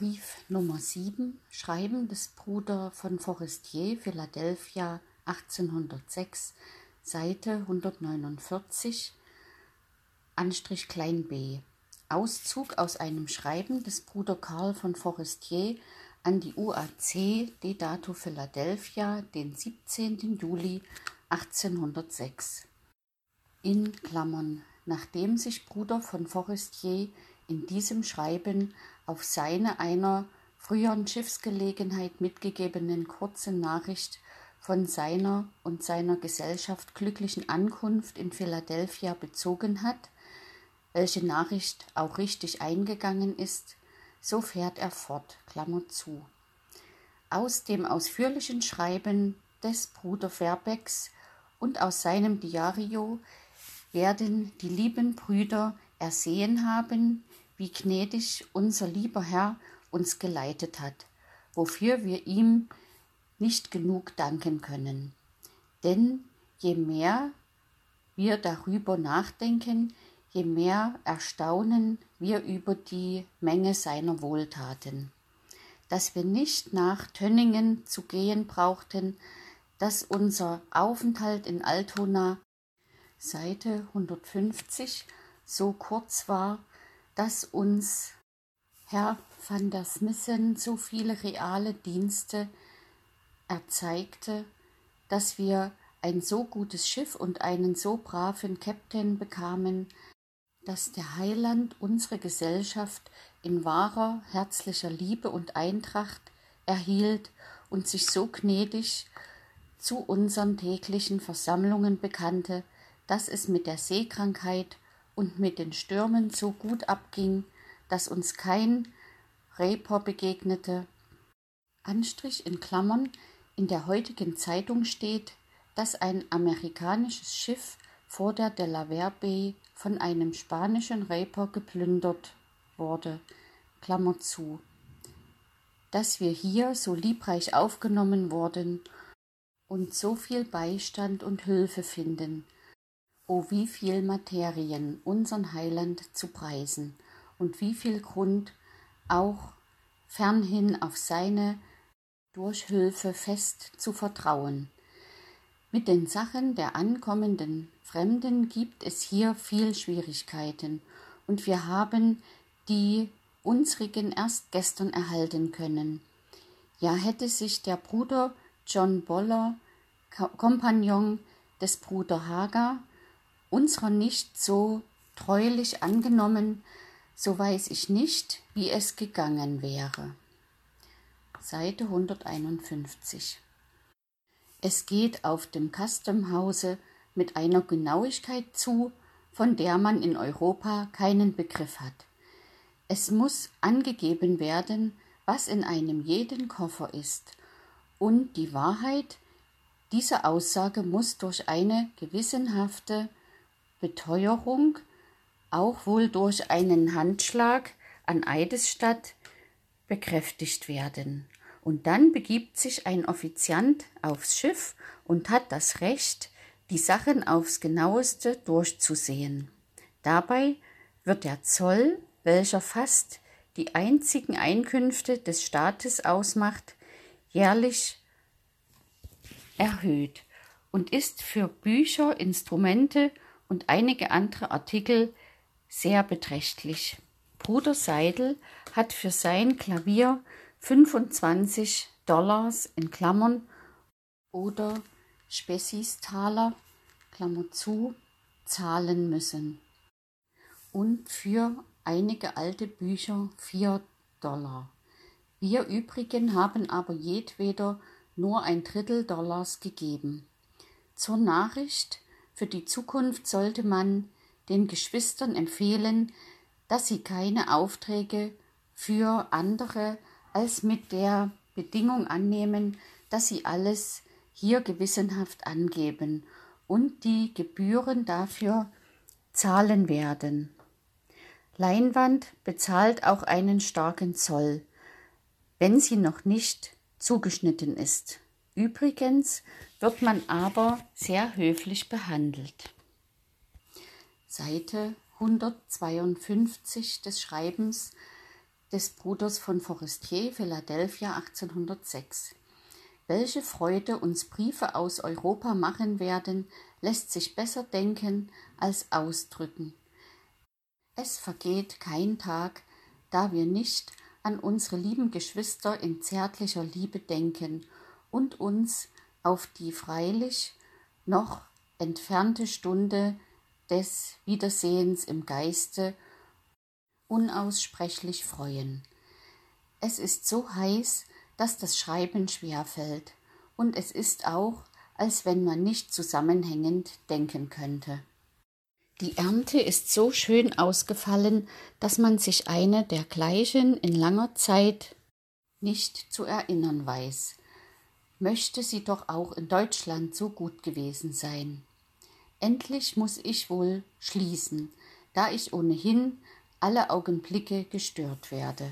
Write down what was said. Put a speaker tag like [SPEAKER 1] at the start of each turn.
[SPEAKER 1] Brief Nummer 7, Schreiben des Bruder von Forestier, Philadelphia 1806, Seite 149, Anstrich klein b. Auszug aus einem Schreiben des Bruder Karl von Forestier an die UAC Dedato Philadelphia den 17. Juli 1806. In Klammern, nachdem sich Bruder von Forestier in diesem Schreiben auf seine einer früheren Schiffsgelegenheit mitgegebenen kurzen Nachricht von seiner und seiner Gesellschaft glücklichen Ankunft in Philadelphia bezogen hat, welche Nachricht auch richtig eingegangen ist, so fährt er fort, Klammer zu. Aus dem ausführlichen Schreiben des Bruder Verbecks und aus seinem Diario werden die lieben Brüder ersehen haben, wie gnädig unser lieber Herr uns geleitet hat, wofür wir ihm nicht genug danken können. Denn je mehr wir darüber nachdenken, je mehr erstaunen wir über die Menge seiner Wohltaten. Dass wir nicht nach Tönningen zu gehen brauchten, dass unser Aufenthalt in Altona Seite 150 so kurz war, dass uns Herr van der Smissen so viele reale Dienste erzeigte, dass wir ein so gutes Schiff und einen so braven Kapitän bekamen, dass der Heiland unsere Gesellschaft in wahrer herzlicher Liebe und Eintracht erhielt und sich so gnädig zu unseren täglichen Versammlungen bekannte, dass es mit der Seekrankheit und mit den Stürmen so gut abging, dass uns kein Reper begegnete. Anstrich in Klammern in der heutigen Zeitung steht, dass ein amerikanisches Schiff vor der Delaware Bay von einem spanischen Reper geplündert wurde. Klammer zu. Dass wir hier so liebreich aufgenommen wurden und so viel Beistand und Hilfe finden, O wie viel Materien unsern Heiland zu preisen und wie viel Grund auch fernhin auf seine Durchhülfe fest zu vertrauen. Mit den Sachen der ankommenden Fremden gibt es hier viel Schwierigkeiten, und wir haben die unsrigen erst gestern erhalten können. Ja hätte sich der Bruder John Boller, Kompagnon des Bruder Hager, unserer nicht so treulich angenommen, so weiß ich nicht, wie es gegangen wäre. Seite 151 Es geht auf dem Custom mit einer Genauigkeit zu, von der man in Europa keinen Begriff hat. Es muss angegeben werden, was in einem jeden Koffer ist, und die Wahrheit dieser Aussage muss durch eine gewissenhafte Beteuerung, auch wohl durch einen Handschlag an Eidesstadt, bekräftigt werden. Und dann begibt sich ein Offiziant aufs Schiff und hat das Recht, die Sachen aufs genaueste durchzusehen. Dabei wird der Zoll, welcher fast die einzigen Einkünfte des Staates ausmacht, jährlich erhöht und ist für Bücher, Instrumente und einige andere Artikel sehr beträchtlich. Bruder Seidel hat für sein Klavier 25 Dollars in Klammern oder Spessistaler Klammer zu zahlen müssen und für einige alte Bücher 4 Dollar. Wir übrigen haben aber jedweder nur ein Drittel Dollars gegeben. Zur Nachricht für die Zukunft sollte man den Geschwistern empfehlen, dass sie keine Aufträge für andere als mit der Bedingung annehmen, dass sie alles hier gewissenhaft angeben und die Gebühren dafür zahlen werden. Leinwand bezahlt auch einen starken Zoll, wenn sie noch nicht zugeschnitten ist. Übrigens wird man aber sehr höflich behandelt. Seite 152 des Schreibens des Bruders von Forestier, Philadelphia 1806. Welche Freude uns Briefe aus Europa machen werden, lässt sich besser denken als ausdrücken. Es vergeht kein Tag, da wir nicht an unsere lieben Geschwister in zärtlicher Liebe denken und uns auf die freilich noch entfernte Stunde des Wiedersehens im Geiste unaussprechlich freuen. Es ist so heiß, dass das Schreiben schwer fällt, und es ist auch, als wenn man nicht zusammenhängend denken könnte. Die Ernte ist so schön ausgefallen, dass man sich eine dergleichen in langer Zeit nicht zu erinnern weiß. Möchte sie doch auch in Deutschland so gut gewesen sein. Endlich muss ich wohl schließen, da ich ohnehin alle Augenblicke gestört werde.